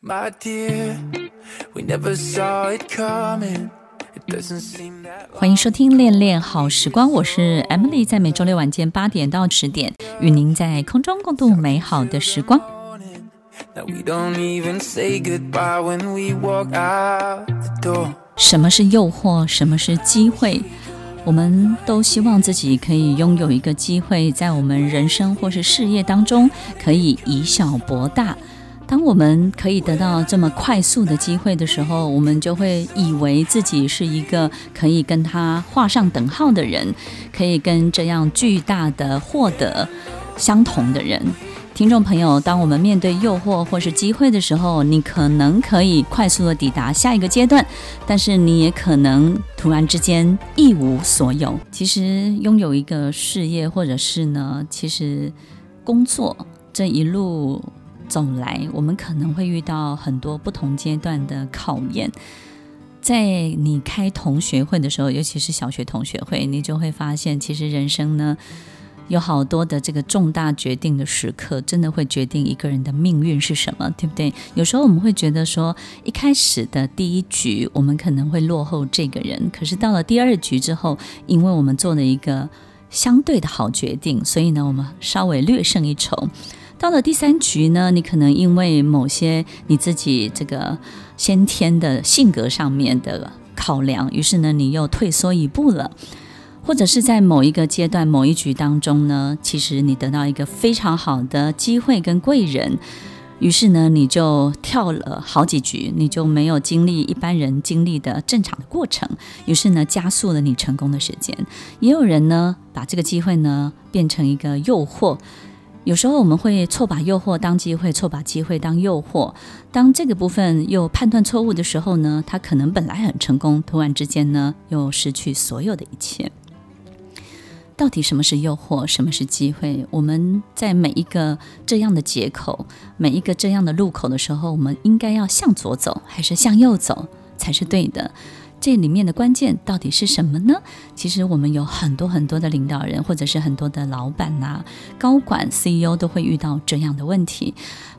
My dear, we never saw it coming. 欢迎收听《恋恋好时光》，我是 Emily，在每周六晚间八点到十点，与您在空中共度美好的时光。什么是诱惑？什么是机会？我们都希望自己可以拥有一个机会，在我们人生或是事业当中，可以以小博大。当我们可以得到这么快速的机会的时候，我们就会以为自己是一个可以跟他画上等号的人，可以跟这样巨大的获得相同的人。听众朋友，当我们面对诱惑或是机会的时候，你可能可以快速的抵达下一个阶段，但是你也可能突然之间一无所有。其实拥有一个事业，或者是呢，其实工作这一路。走来，我们可能会遇到很多不同阶段的考验。在你开同学会的时候，尤其是小学同学会，你就会发现，其实人生呢，有好多的这个重大决定的时刻，真的会决定一个人的命运是什么，对不对？有时候我们会觉得说，一开始的第一局，我们可能会落后这个人，可是到了第二局之后，因为我们做了一个相对的好决定，所以呢，我们稍微略胜一筹。到了第三局呢，你可能因为某些你自己这个先天的性格上面的考量，于是呢，你又退缩一步了，或者是在某一个阶段、某一局当中呢，其实你得到一个非常好的机会跟贵人，于是呢，你就跳了好几局，你就没有经历一般人经历的正常的过程，于是呢，加速了你成功的时间。也有人呢，把这个机会呢变成一个诱惑。有时候我们会错把诱惑当机会，错把机会当诱惑。当这个部分又判断错误的时候呢，他可能本来很成功，突然之间呢又失去所有的一切。到底什么是诱惑，什么是机会？我们在每一个这样的节口，每一个这样的路口的时候，我们应该要向左走，还是向右走才是对的？这里面的关键到底是什么呢？其实我们有很多很多的领导人，或者是很多的老板呐、啊、高管、CEO 都会遇到这样的问题。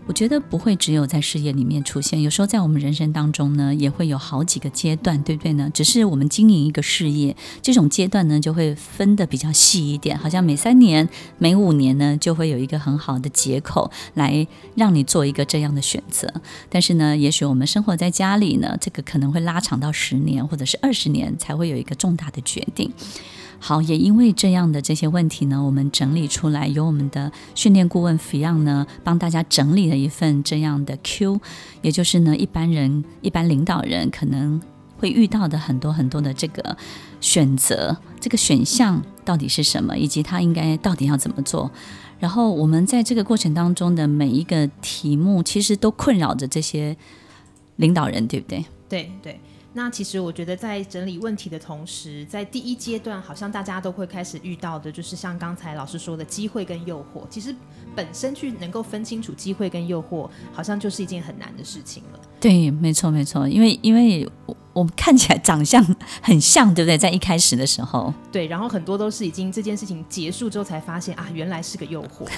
我觉得不会只有在事业里面出现，有时候在我们人生当中呢，也会有好几个阶段，对不对呢？只是我们经营一个事业，这种阶段呢，就会分得比较细一点，好像每三年、每五年呢，就会有一个很好的节口来让你做一个这样的选择。但是呢，也许我们生活在家里呢，这个可能会拉长到十年或者是二十年才会有一个重大的决定。好，也因为这样的这些问题呢，我们整理出来，由我们的训练顾问 Fion 呢，帮大家整理了一份这样的 Q，也就是呢，一般人、一般领导人可能会遇到的很多很多的这个选择，这个选项到底是什么，以及他应该到底要怎么做。然后我们在这个过程当中的每一个题目，其实都困扰着这些领导人，对不对？对对。那其实我觉得，在整理问题的同时，在第一阶段，好像大家都会开始遇到的，就是像刚才老师说的机会跟诱惑。其实本身去能够分清楚机会跟诱惑，好像就是一件很难的事情了。对，没错，没错，因为因为我我们看起来长相很像，对不对？在一开始的时候，对，然后很多都是已经这件事情结束之后才发现啊，原来是个诱惑。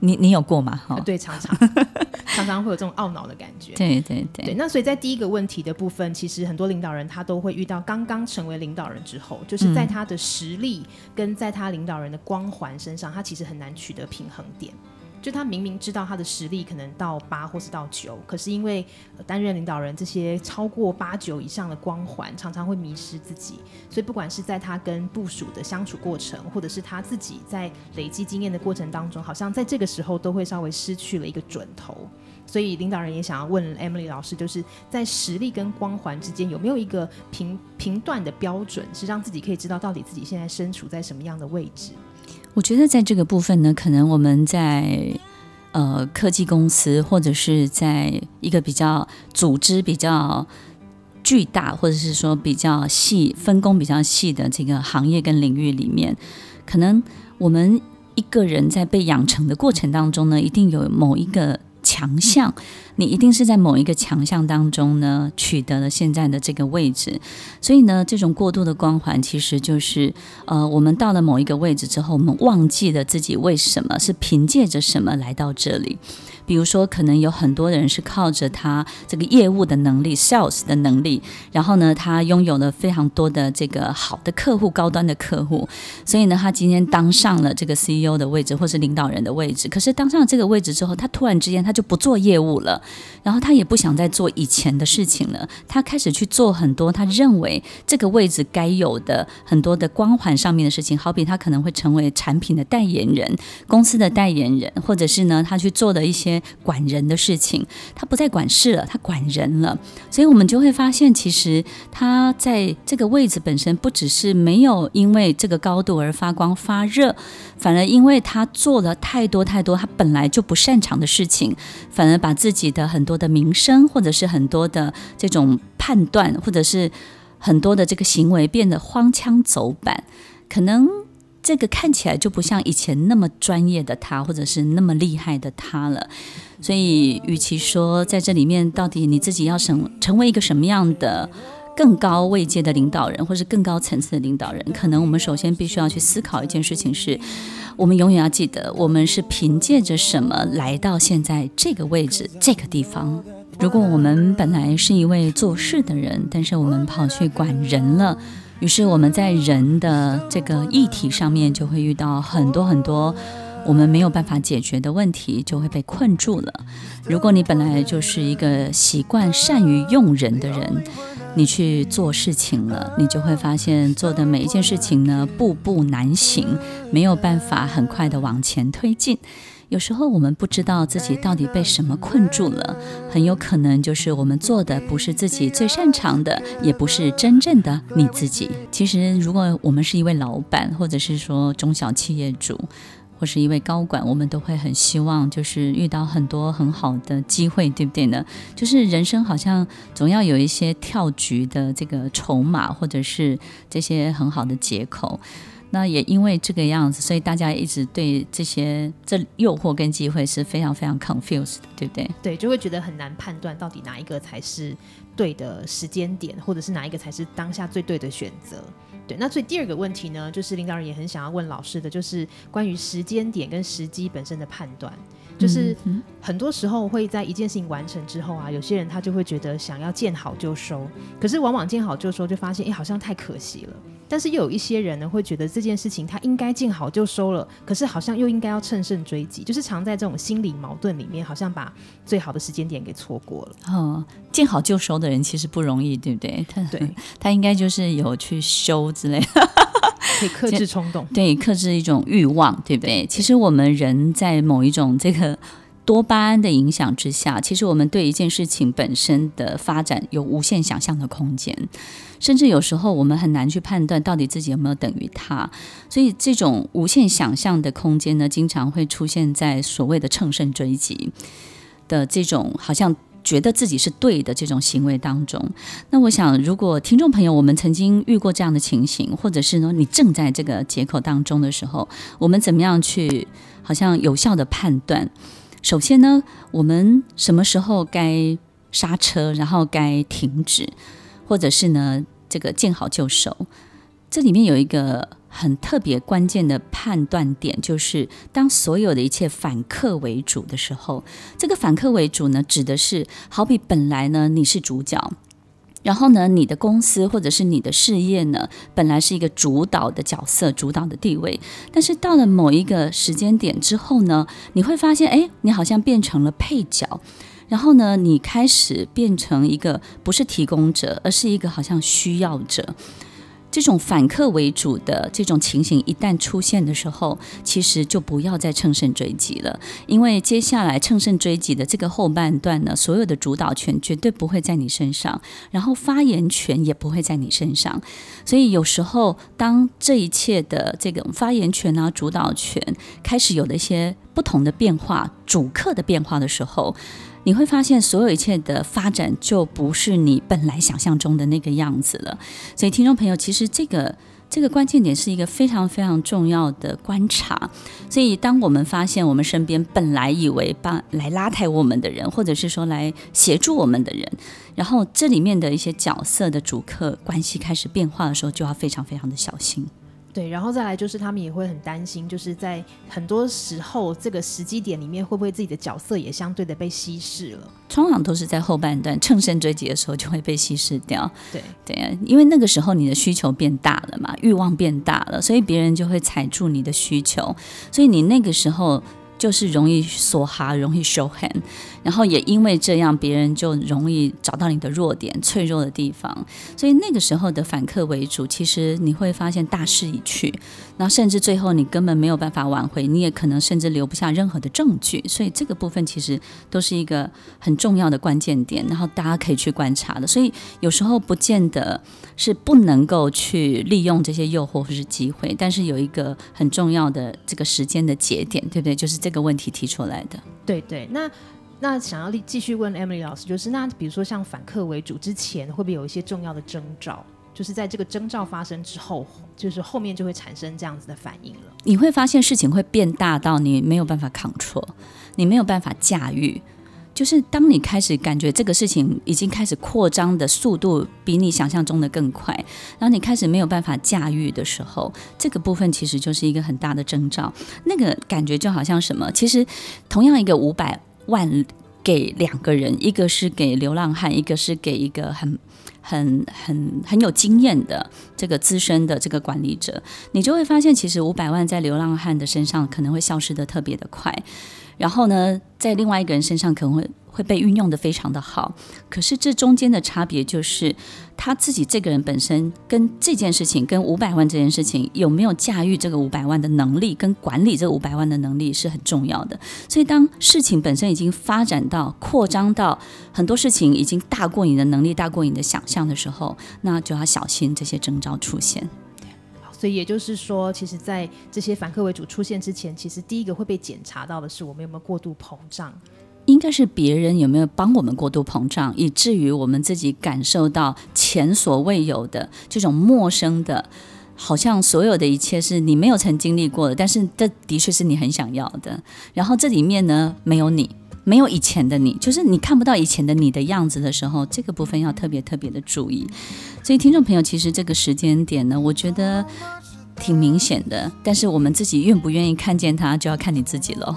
你你有过吗？哈，对，常常 常常会有这种懊恼的感觉。对对对，对。那所以在第一个问题的部分，其实很多领导人他都会遇到，刚刚成为领导人之后，就是在他的实力跟在他领导人的光环身上，他其实很难取得平衡点。就他明明知道他的实力可能到八或是到九，可是因为担任领导人这些超过八九以上的光环，常常会迷失自己。所以不管是在他跟部属的相处过程，或者是他自己在累积经验的过程当中，好像在这个时候都会稍微失去了一个准头。所以领导人也想要问 Emily 老师，就是在实力跟光环之间有没有一个评评断的标准，是让自己可以知道到底自己现在身处在什么样的位置？我觉得在这个部分呢，可能我们在呃科技公司，或者是在一个比较组织比较巨大，或者是说比较细分工比较细的这个行业跟领域里面，可能我们一个人在被养成的过程当中呢，一定有某一个。强项，你一定是在某一个强项当中呢取得了现在的这个位置。所以呢，这种过度的光环其实就是，呃，我们到了某一个位置之后，我们忘记了自己为什么是凭借着什么来到这里。比如说，可能有很多人是靠着他这个业务的能力、sales 的能力，然后呢，他拥有了非常多的这个好的客户、高端的客户，所以呢，他今天当上了这个 CEO 的位置或是领导人的位置。可是当上了这个位置之后，他突然之间他就不做业务了，然后他也不想再做以前的事情了，他开始去做很多他认为这个位置该有的很多的光环上面的事情，好比他可能会成为产品的代言人、公司的代言人，或者是呢，他去做的一些。管人的事情，他不再管事了，他管人了。所以，我们就会发现，其实他在这个位置本身，不只是没有因为这个高度而发光发热，反而因为他做了太多太多他本来就不擅长的事情，反而把自己的很多的名声，或者是很多的这种判断，或者是很多的这个行为变得荒腔走板，可能。这个看起来就不像以前那么专业的他，或者是那么厉害的他了。所以，与其说在这里面到底你自己要成成为一个什么样的更高位阶的领导人，或是更高层次的领导人，可能我们首先必须要去思考一件事情是：我们永远要记得，我们是凭借着什么来到现在这个位置、这个地方。如果我们本来是一位做事的人，但是我们跑去管人了。于是我们在人的这个议题上面就会遇到很多很多我们没有办法解决的问题，就会被困住了。如果你本来就是一个习惯善于用人的人，你去做事情了，你就会发现做的每一件事情呢，步步难行，没有办法很快的往前推进。有时候我们不知道自己到底被什么困住了，很有可能就是我们做的不是自己最擅长的，也不是真正的你自己。其实，如果我们是一位老板，或者是说中小企业主，或是一位高管，我们都会很希望就是遇到很多很好的机会，对不对呢？就是人生好像总要有一些跳局的这个筹码，或者是这些很好的借口。那也因为这个样子，所以大家一直对这些这诱惑跟机会是非常非常 confused，对不对？对，就会觉得很难判断到底哪一个才是对的时间点，或者是哪一个才是当下最对的选择。对，那所以第二个问题呢，就是领导人也很想要问老师的，就是关于时间点跟时机本身的判断。就是很多时候会在一件事情完成之后啊，有些人他就会觉得想要见好就收，可是往往见好就收就发现，哎，好像太可惜了。但是又有一些人呢，会觉得这件事情他应该见好就收了，可是好像又应该要乘胜追击，就是常在这种心理矛盾里面，好像把最好的时间点给错过了。嗯，见好就收的人其实不容易，对不对？他对，他应该就是有去修之类的。可以克制冲动，对，克制一种欲望，对不对？其实我们人在某一种这个多巴胺的影响之下，其实我们对一件事情本身的发展有无限想象的空间，甚至有时候我们很难去判断到底自己有没有等于他。所以这种无限想象的空间呢，经常会出现在所谓的乘胜追击的这种好像。觉得自己是对的这种行为当中，那我想，如果听众朋友我们曾经遇过这样的情形，或者是呢，你正在这个劫口当中的时候，我们怎么样去好像有效的判断？首先呢，我们什么时候该刹车，然后该停止，或者是呢，这个见好就收？这里面有一个。很特别关键的判断点，就是当所有的一切反客为主的时候，这个反客为主呢，指的是好比本来呢你是主角，然后呢你的公司或者是你的事业呢，本来是一个主导的角色、主导的地位，但是到了某一个时间点之后呢，你会发现，哎，你好像变成了配角，然后呢，你开始变成一个不是提供者，而是一个好像需要者。这种反客为主的这种情形一旦出现的时候，其实就不要再乘胜追击了，因为接下来乘胜追击的这个后半段呢，所有的主导权绝对不会在你身上，然后发言权也不会在你身上。所以有时候，当这一切的这个发言权啊、主导权开始有了一些不同的变化、主客的变化的时候，你会发现，所有一切的发展就不是你本来想象中的那个样子了。所以，听众朋友，其实这个这个关键点是一个非常非常重要的观察。所以，当我们发现我们身边本来以为帮来拉抬我们的人，或者是说来协助我们的人，然后这里面的一些角色的主客关系开始变化的时候，就要非常非常的小心。对，然后再来就是他们也会很担心，就是在很多时候这个时机点里面，会不会自己的角色也相对的被稀释了？通常都是在后半段乘胜追击的时候就会被稀释掉。对对啊，因为那个时候你的需求变大了嘛，欲望变大了，所以别人就会踩住你的需求，所以你那个时候。就是容易梭哈，容易 show hand，然后也因为这样，别人就容易找到你的弱点、脆弱的地方，所以那个时候的反客为主，其实你会发现大势已去，然后甚至最后你根本没有办法挽回，你也可能甚至留不下任何的证据，所以这个部分其实都是一个很重要的关键点，然后大家可以去观察的。所以有时候不见得是不能够去利用这些诱惑或是机会，但是有一个很重要的这个时间的节点，对不对？就是这。这个问题提出来的，对对，那那想要继续问 Emily 老师，就是那比如说像反客为主之前，会不会有一些重要的征兆？就是在这个征兆发生之后，就是后面就会产生这样子的反应了。你会发现事情会变大到你没有办法 control，你没有办法驾驭。就是当你开始感觉这个事情已经开始扩张的速度比你想象中的更快，然后你开始没有办法驾驭的时候，这个部分其实就是一个很大的征兆。那个感觉就好像什么？其实同样一个五百万给两个人，一个是给流浪汉，一个是给一个很很很很有经验的这个资深的这个管理者，你就会发现，其实五百万在流浪汉的身上可能会消失得特别的快。然后呢，在另外一个人身上可能会会被运用得非常的好，可是这中间的差别就是他自己这个人本身跟这件事情，跟五百万这件事情有没有驾驭这个五百万的能力，跟管理这五百万的能力是很重要的。所以当事情本身已经发展到扩张到很多事情已经大过你的能力，大过你的想象的时候，那就要小心这些征兆出现。所以也就是说，其实，在这些反客为主出现之前，其实第一个会被检查到的是我们有没有过度膨胀，应该是别人有没有帮我们过度膨胀，以至于我们自己感受到前所未有的这种陌生的，好像所有的一切是你没有曾经历过的，但是这的确是你很想要的。然后这里面呢，没有你。没有以前的你，就是你看不到以前的你的样子的时候，这个部分要特别特别的注意。所以，听众朋友，其实这个时间点呢，我觉得挺明显的，但是我们自己愿不愿意看见它，就要看你自己喽。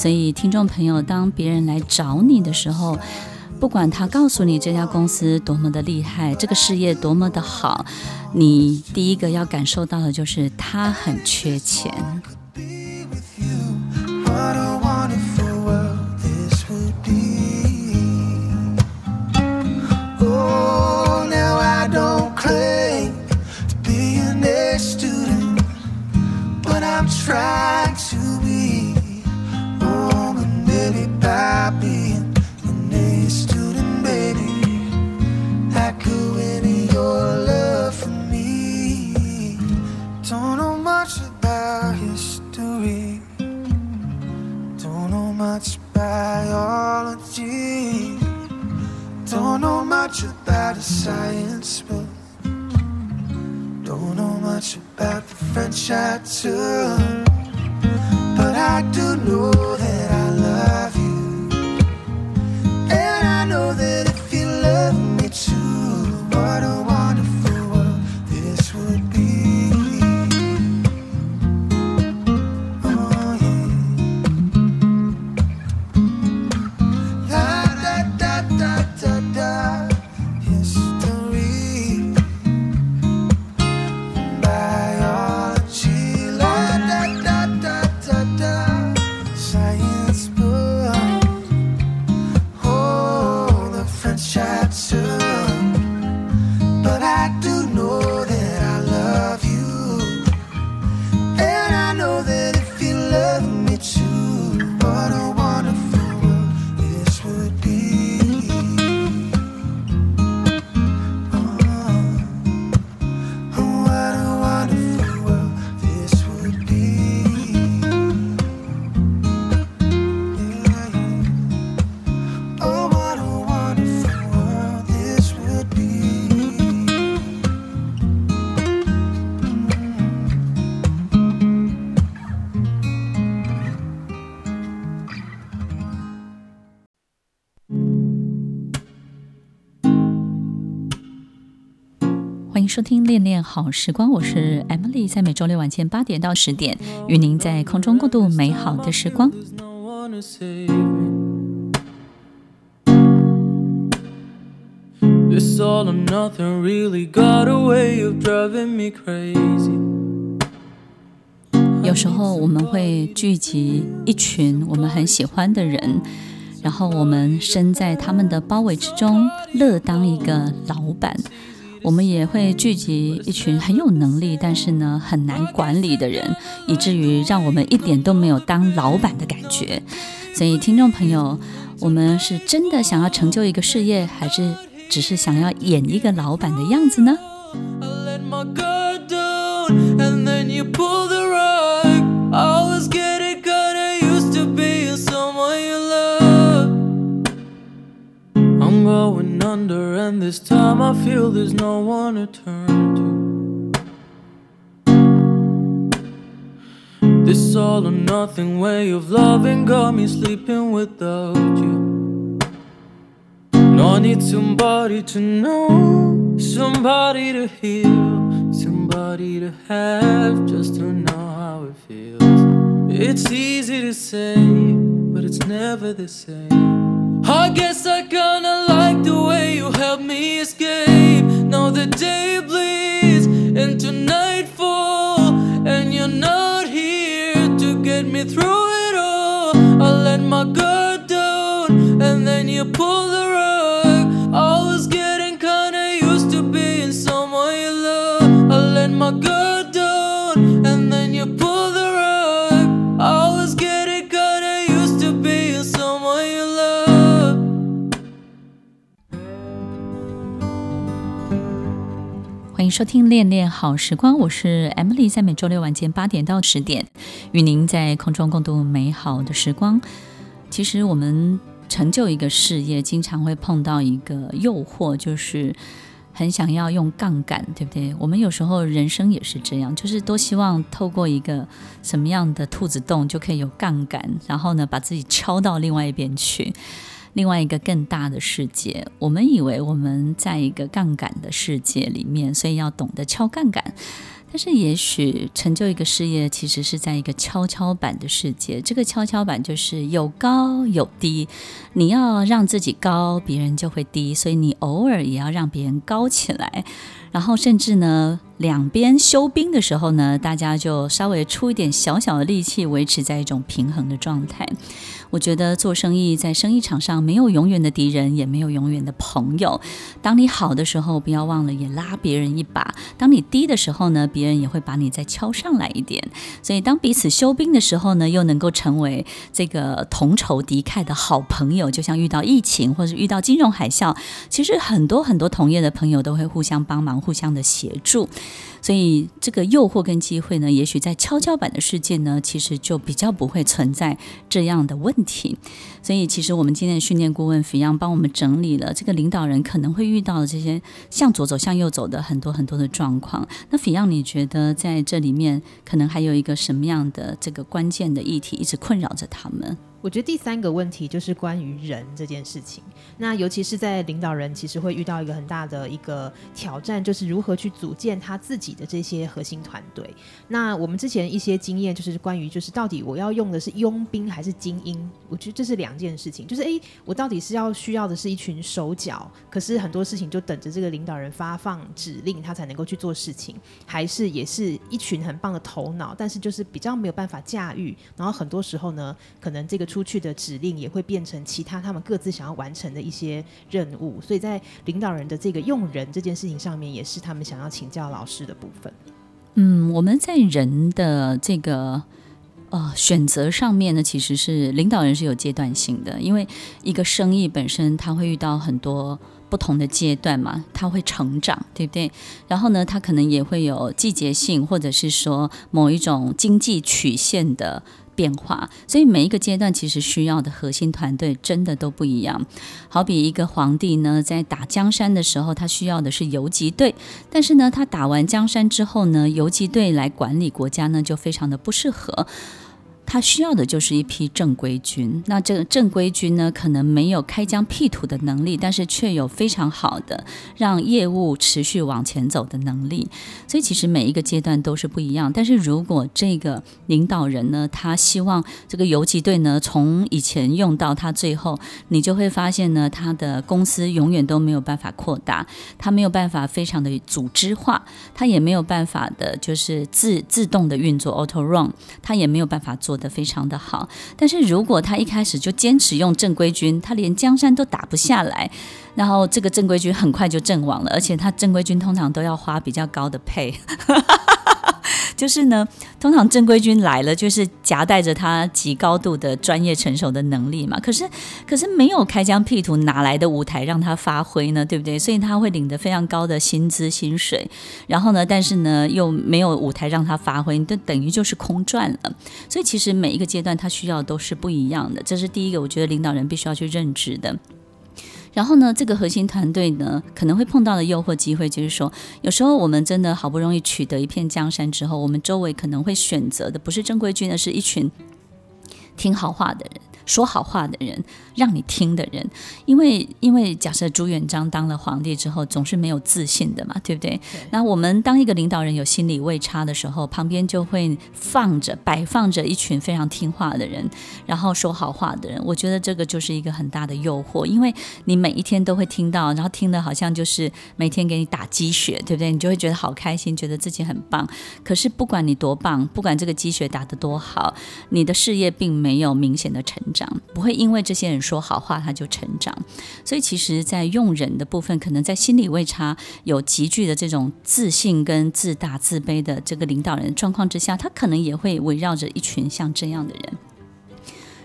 所以，听众朋友，当别人来找你的时候，不管他告诉你这家公司多么的厉害，这个事业多么的好，你第一个要感受到的就是他很缺钱。收听《恋恋好时光》，我是 Emily，在每周六晚间八点到十点，与您在空中共度美好的时光。有时候我们会聚集一群我们很喜欢的人，然后我们身在他们的包围之中，乐当一个老板。我们也会聚集一群很有能力，但是呢很难管理的人，以至于让我们一点都没有当老板的感觉。所以，听众朋友，我们是真的想要成就一个事业，还是只是想要演一个老板的样子呢？And this time I feel there's no one to turn to. This all or nothing way of loving got me sleeping without you. No, I need somebody to know, somebody to heal, somebody to have just to know how it feels. It's easy to say, but it's never the same. I guess I kinda help me escape. Now the day bleeds into nightfall, and you're not here to get me through it all. I let my guard down, and then you pull the 欢迎收听《恋恋好时光》，我是 Emily，在每周六晚间八点到十点，与您在空中共度美好的时光。其实我们成就一个事业，经常会碰到一个诱惑，就是很想要用杠杆，对不对？我们有时候人生也是这样，就是多希望透过一个什么样的兔子洞就可以有杠杆，然后呢，把自己敲到另外一边去。另外一个更大的世界，我们以为我们在一个杠杆的世界里面，所以要懂得敲杠杆。但是，也许成就一个事业，其实是在一个跷跷板的世界。这个跷跷板就是有高有低，你要让自己高，别人就会低，所以你偶尔也要让别人高起来。然后，甚至呢，两边休兵的时候呢，大家就稍微出一点小小的力气，维持在一种平衡的状态。我觉得做生意，在生意场上没有永远的敌人，也没有永远的朋友。当你好的时候，不要忘了也拉别人一把；当你低的时候呢，别人也会把你再敲上来一点。所以，当彼此休兵的时候呢，又能够成为这个同仇敌忾的好朋友。就像遇到疫情或者遇到金融海啸，其实很多很多同业的朋友都会互相帮忙，互相的协助。所以，这个诱惑跟机会呢，也许在跷跷板的世界呢，其实就比较不会存在这样的问问题。所以，其实我们今天的训练顾问 f i a 帮我们整理了这个领导人可能会遇到的这些向左走、向右走的很多很多的状况。那 f i a 你觉得在这里面可能还有一个什么样的这个关键的议题一直困扰着他们？我觉得第三个问题就是关于人这件事情。那尤其是在领导人，其实会遇到一个很大的一个挑战，就是如何去组建他自己的这些核心团队。那我们之前一些经验就是关于，就是到底我要用的是佣兵还是精英？我觉得这是两件事情。就是诶，我到底是要需要的是一群手脚，可是很多事情就等着这个领导人发放指令，他才能够去做事情，还是也是一群很棒的头脑，但是就是比较没有办法驾驭。然后很多时候呢，可能这个。出去的指令也会变成其他他们各自想要完成的一些任务，所以在领导人的这个用人这件事情上面，也是他们想要请教老师的部分。嗯，我们在人的这个呃选择上面呢，其实是领导人是有阶段性的，因为一个生意本身他会遇到很多不同的阶段嘛，他会成长，对不对？然后呢，他可能也会有季节性，或者是说某一种经济曲线的。变化，所以每一个阶段其实需要的核心团队真的都不一样。好比一个皇帝呢，在打江山的时候，他需要的是游击队，但是呢，他打完江山之后呢，游击队来管理国家呢，就非常的不适合。他需要的就是一批正规军。那这个正规军呢，可能没有开疆辟土的能力，但是却有非常好的让业务持续往前走的能力。所以其实每一个阶段都是不一样。但是如果这个领导人呢，他希望这个游击队呢，从以前用到他最后，你就会发现呢，他的公司永远都没有办法扩大，他没有办法非常的组织化，他也没有办法的，就是自自动的运作 auto run，他也没有办法做的非常的好。但是如果他一开始就坚持用正规军，他连江山都打不下来，然后这个正规军很快就阵亡了，而且他正规军通常都要花比较高的配。就是呢，通常正规军来了，就是夹带着他极高度的专业成熟的能力嘛。可是，可是没有开疆辟土，哪来的舞台让他发挥呢？对不对？所以他会领得非常高的薪资薪水，然后呢，但是呢，又没有舞台让他发挥，就等于就是空转了。所以，其实每一个阶段他需要都是不一样的。这是第一个，我觉得领导人必须要去认知的。然后呢，这个核心团队呢，可能会碰到的诱惑机会，就是说，有时候我们真的好不容易取得一片江山之后，我们周围可能会选择的不是正规军，的是一群听好话的人。说好话的人，让你听的人，因为因为假设朱元璋当了皇帝之后，总是没有自信的嘛，对不对？对。那我们当一个领导人有心理位差的时候，旁边就会放着摆放着一群非常听话的人，然后说好话的人。我觉得这个就是一个很大的诱惑，因为你每一天都会听到，然后听的好像就是每天给你打鸡血，对不对？你就会觉得好开心，觉得自己很棒。可是不管你多棒，不管这个鸡血打得多好，你的事业并没有明显的成长。不会因为这些人说好话他就成长，所以其实，在用人的部分，可能在心理位差有极具的这种自信跟自大自卑的这个领导人状况之下，他可能也会围绕着一群像这样的人。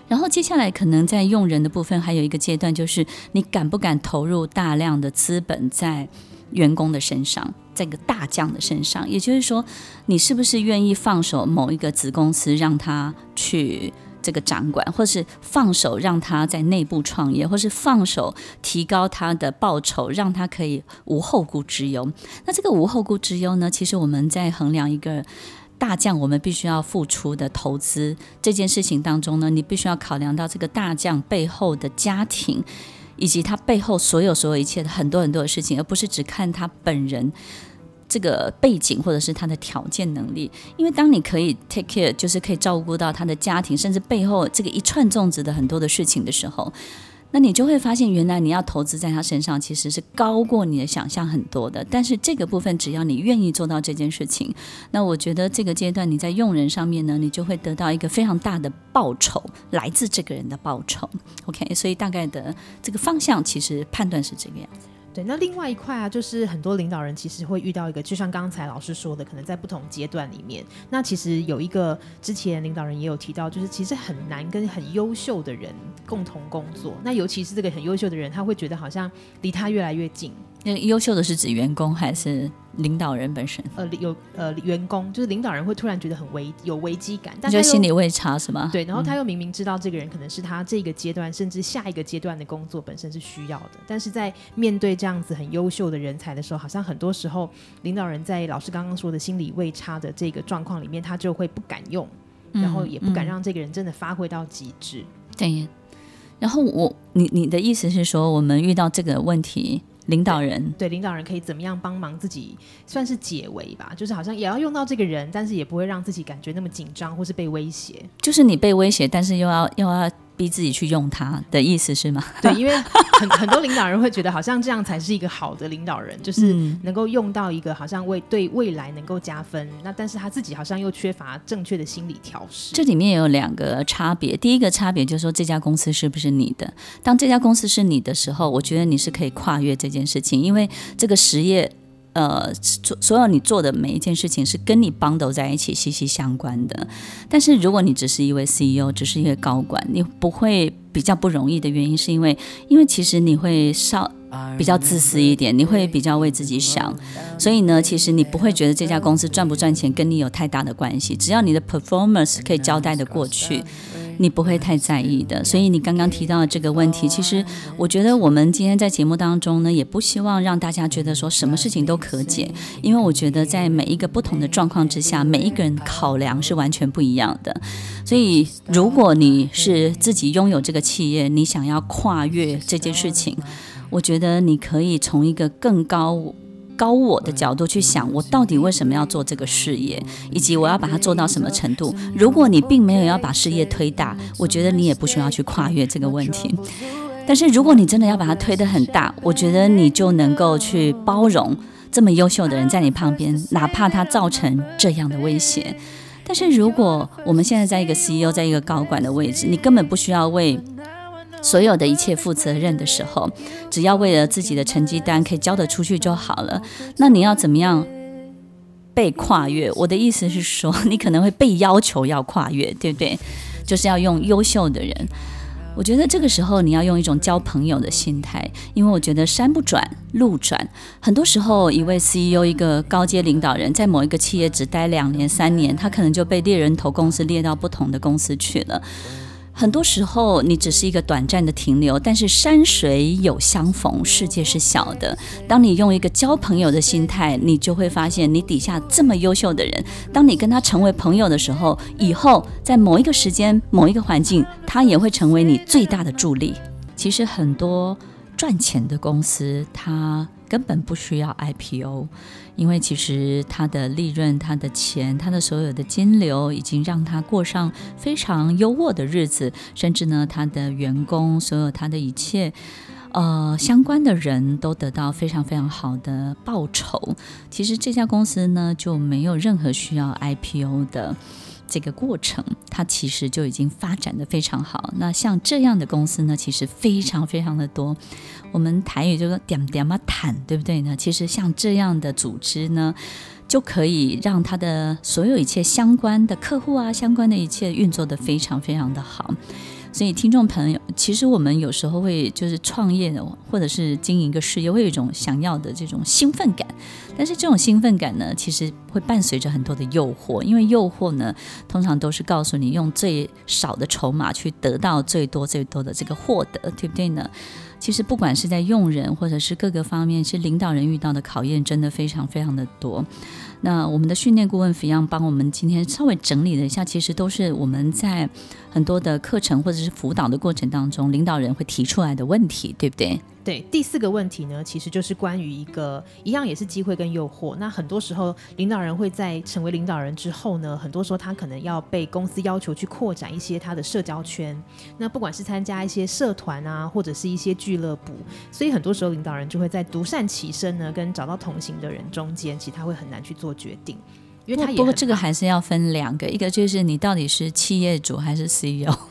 然后接下来可能在用人的部分，还有一个阶段，就是你敢不敢投入大量的资本在员工的身上，在一个大将的身上，也就是说，你是不是愿意放手某一个子公司让他去。这个掌管，或是放手让他在内部创业，或是放手提高他的报酬，让他可以无后顾之忧。那这个无后顾之忧呢？其实我们在衡量一个大将，我们必须要付出的投资这件事情当中呢，你必须要考量到这个大将背后的家庭，以及他背后所有所有一切的很多很多的事情，而不是只看他本人。这个背景或者是他的条件能力，因为当你可以 take care，就是可以照顾到他的家庭，甚至背后这个一串粽子的很多的事情的时候，那你就会发现，原来你要投资在他身上其实是高过你的想象很多的。但是这个部分，只要你愿意做到这件事情，那我觉得这个阶段你在用人上面呢，你就会得到一个非常大的报酬，来自这个人的报酬。OK，所以大概的这个方向其实判断是这个样子。对，那另外一块啊，就是很多领导人其实会遇到一个，就像刚才老师说的，可能在不同阶段里面，那其实有一个之前领导人也有提到，就是其实很难跟很优秀的人共同工作，那尤其是这个很优秀的人，他会觉得好像离他越来越近。那优秀的是指员工还是？领导人本身，呃，有呃员工，就是领导人会突然觉得很危有危机感，但就心理位差是吗？对，然后他又明明知道这个人可能是他这个阶段、嗯、甚至下一个阶段的工作本身是需要的，但是在面对这样子很优秀的人才的时候，好像很多时候领导人在老师刚刚说的心理位差的这个状况里面，他就会不敢用，然后也不敢让这个人真的发挥到极致。嗯嗯、对，然后我你你的意思是说，我们遇到这个问题？领导人对，对领导人可以怎么样帮忙自己，算是解围吧，就是好像也要用到这个人，但是也不会让自己感觉那么紧张或是被威胁。就是你被威胁，但是又要又要。逼自己去用它的意思是吗？对，因为很很多领导人会觉得好像这样才是一个好的领导人，就是能够用到一个好像为对未来能够加分。那但是他自己好像又缺乏正确的心理调试。这里面也有两个差别，第一个差别就是说，这家公司是不是你的？当这家公司是你的时候，我觉得你是可以跨越这件事情，因为这个实业。呃，所所有你做的每一件事情是跟你绑定在一起息息相关的。但是如果你只是一位 CEO，只是一位高管，你不会比较不容易的原因，是因为因为其实你会稍比较自私一点，你会比较为自己想，所以呢，其实你不会觉得这家公司赚不赚钱跟你有太大的关系，只要你的 performance 可以交代得过去。你不会太在意的，所以你刚刚提到的这个问题，其实我觉得我们今天在节目当中呢，也不希望让大家觉得说什么事情都可解，因为我觉得在每一个不同的状况之下，每一个人考量是完全不一样的。所以如果你是自己拥有这个企业，你想要跨越这件事情，我觉得你可以从一个更高。高我的角度去想，我到底为什么要做这个事业，以及我要把它做到什么程度？如果你并没有要把事业推大，我觉得你也不需要去跨越这个问题。但是如果你真的要把它推得很大，我觉得你就能够去包容这么优秀的人在你旁边，哪怕他造成这样的威胁。但是如果我们现在在一个 CEO，在一个高管的位置，你根本不需要为。所有的一切负责任的时候，只要为了自己的成绩单可以交得出去就好了。那你要怎么样被跨越？我的意思是说，你可能会被要求要跨越，对不对？就是要用优秀的人。我觉得这个时候你要用一种交朋友的心态，因为我觉得山不转路转。很多时候，一位 CEO、一个高阶领导人，在某一个企业只待两年、三年，他可能就被猎人头公司猎到不同的公司去了。很多时候，你只是一个短暂的停留，但是山水有相逢，世界是小的。当你用一个交朋友的心态，你就会发现，你底下这么优秀的人，当你跟他成为朋友的时候，以后在某一个时间、某一个环境，他也会成为你最大的助力。其实很多赚钱的公司，它根本不需要 IPO。因为其实他的利润、他的钱、他的所有的金流，已经让他过上非常优渥的日子，甚至呢，他的员工、所有他的一切，呃，相关的人都得到非常非常好的报酬。其实这家公司呢，就没有任何需要 IPO 的。这个过程，它其实就已经发展的非常好。那像这样的公司呢，其实非常非常的多。我们台语就说点点嘛谈，对不对呢？其实像这样的组织呢，就可以让它的所有一切相关的客户啊，相关的一切运作得非常非常的好。所以，听众朋友，其实我们有时候会就是创业，或者是经营一个事业，会有一种想要的这种兴奋感。但是，这种兴奋感呢，其实会伴随着很多的诱惑，因为诱惑呢，通常都是告诉你用最少的筹码去得到最多最多的这个获得，对不对呢？其实，不管是在用人，或者是各个方面，其实领导人遇到的考验真的非常非常的多。那我们的训练顾问 f i 帮我们今天稍微整理了一下，其实都是我们在很多的课程或者是辅导的过程当中，领导人会提出来的问题，对不对？对，第四个问题呢，其实就是关于一个一样也是机会跟诱惑。那很多时候，领导人会在成为领导人之后呢，很多时候他可能要被公司要求去扩展一些他的社交圈。那不管是参加一些社团啊，或者是一些俱乐部，所以很多时候领导人就会在独善其身呢，跟找到同行的人中间，其实他会很难去做决定。因为他也不过这个还是要分两个，一个就是你到底是企业主还是 CEO。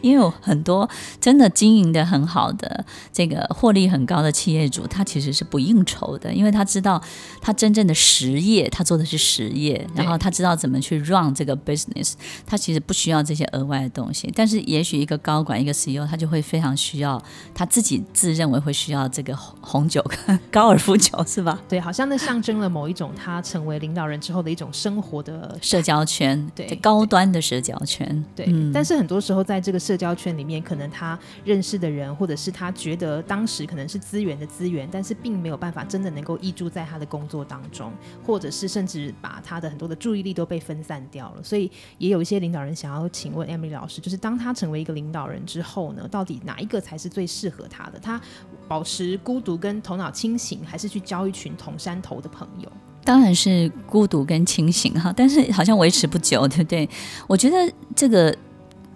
因为有很多真的经营的很好的、这个获利很高的企业主，他其实是不应酬的，因为他知道他真正的实业，他做的是实业，然后他知道怎么去 run 这个 business，他其实不需要这些额外的东西。但是也许一个高管、一个 CEO，他就会非常需要，他自己自认为会需要这个红酒、高尔夫球，是吧？对，好像那象征了某一种他成为领导人之后的一种生活的社交圈，对，高端的社交圈。对，嗯、但是很多时候在这个社社交圈里面，可能他认识的人，或者是他觉得当时可能是资源的资源，但是并没有办法真的能够依注在他的工作当中，或者是甚至把他的很多的注意力都被分散掉了。所以也有一些领导人想要请问 Emily 老师，就是当他成为一个领导人之后呢，到底哪一个才是最适合他的？他保持孤独跟头脑清醒，还是去交一群同山头的朋友？当然是孤独跟清醒哈，但是好像维持不久，对不对？我觉得这个。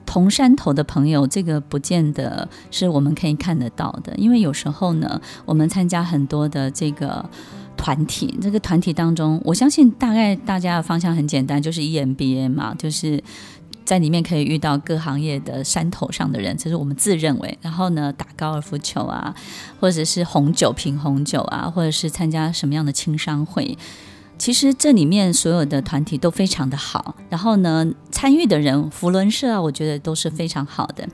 同山头的朋友，这个不见得是我们可以看得到的，因为有时候呢，我们参加很多的这个团体，这个团体当中，我相信大概大家的方向很简单，就是 EMBA 嘛，就是在里面可以遇到各行业的山头上的人，这是我们自认为。然后呢，打高尔夫球啊，或者是红酒品红酒啊，或者是参加什么样的青商会。其实这里面所有的团体都非常的好，然后呢，参与的人，福伦社啊，我觉得都是非常好的。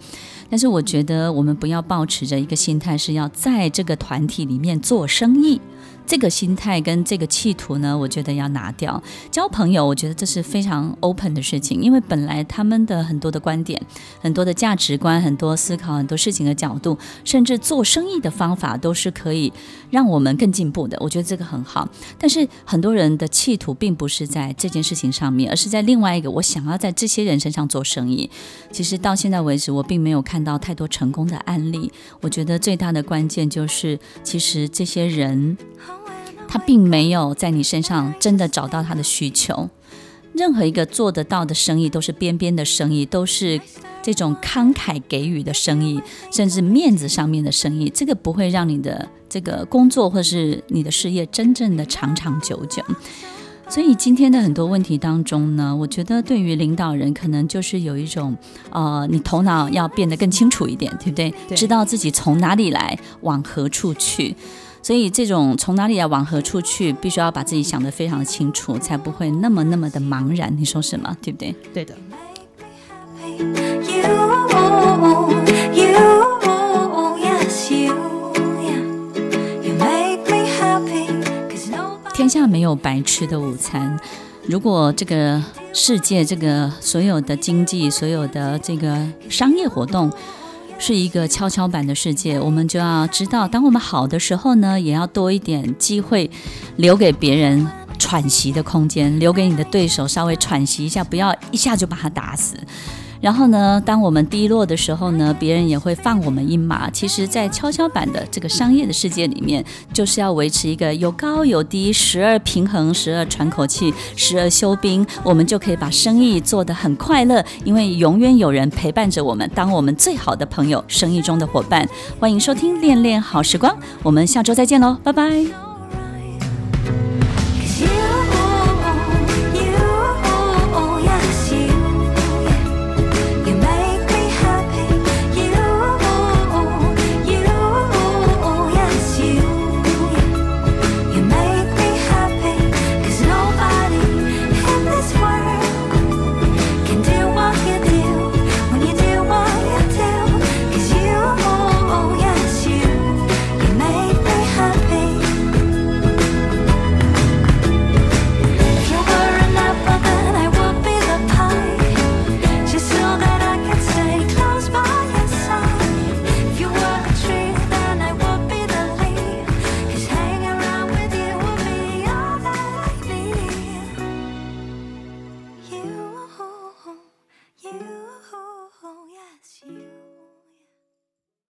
但是我觉得我们不要抱持着一个心态，是要在这个团体里面做生意。这个心态跟这个企图呢，我觉得要拿掉。交朋友，我觉得这是非常 open 的事情，因为本来他们的很多的观点、很多的价值观、很多思考、很多事情的角度，甚至做生意的方法，都是可以让我们更进步的。我觉得这个很好。但是很多人的企图并不是在这件事情上面，而是在另外一个，我想要在这些人身上做生意。其实到现在为止，我并没有看到太多成功的案例。我觉得最大的关键就是，其实这些人。他并没有在你身上真的找到他的需求。任何一个做得到的生意，都是边边的生意，都是这种慷慨给予的生意，甚至面子上面的生意。这个不会让你的这个工作或是你的事业真正的长长久久。所以今天的很多问题当中呢，我觉得对于领导人，可能就是有一种呃，你头脑要变得更清楚一点，对不对？对。知道自己从哪里来，往何处去。所以，这种从哪里来，往何处去，必须要把自己想得非常的清楚，才不会那么那么的茫然。你说什么？对不对？对的。下没有白吃的午餐。如果这个世界，这个所有的经济，所有的这个商业活动，是一个跷跷板的世界，我们就要知道，当我们好的时候呢，也要多一点机会，留给别人喘息的空间，留给你的对手稍微喘息一下，不要一下就把他打死。然后呢，当我们低落的时候呢，别人也会放我们一马。其实，在跷跷板的这个商业的世界里面，就是要维持一个有高有低，时而平衡，时而喘口气，时而休兵，我们就可以把生意做得很快乐，因为永远有人陪伴着我们，当我们最好的朋友，生意中的伙伴。欢迎收听《恋恋好时光》，我们下周再见喽，拜拜。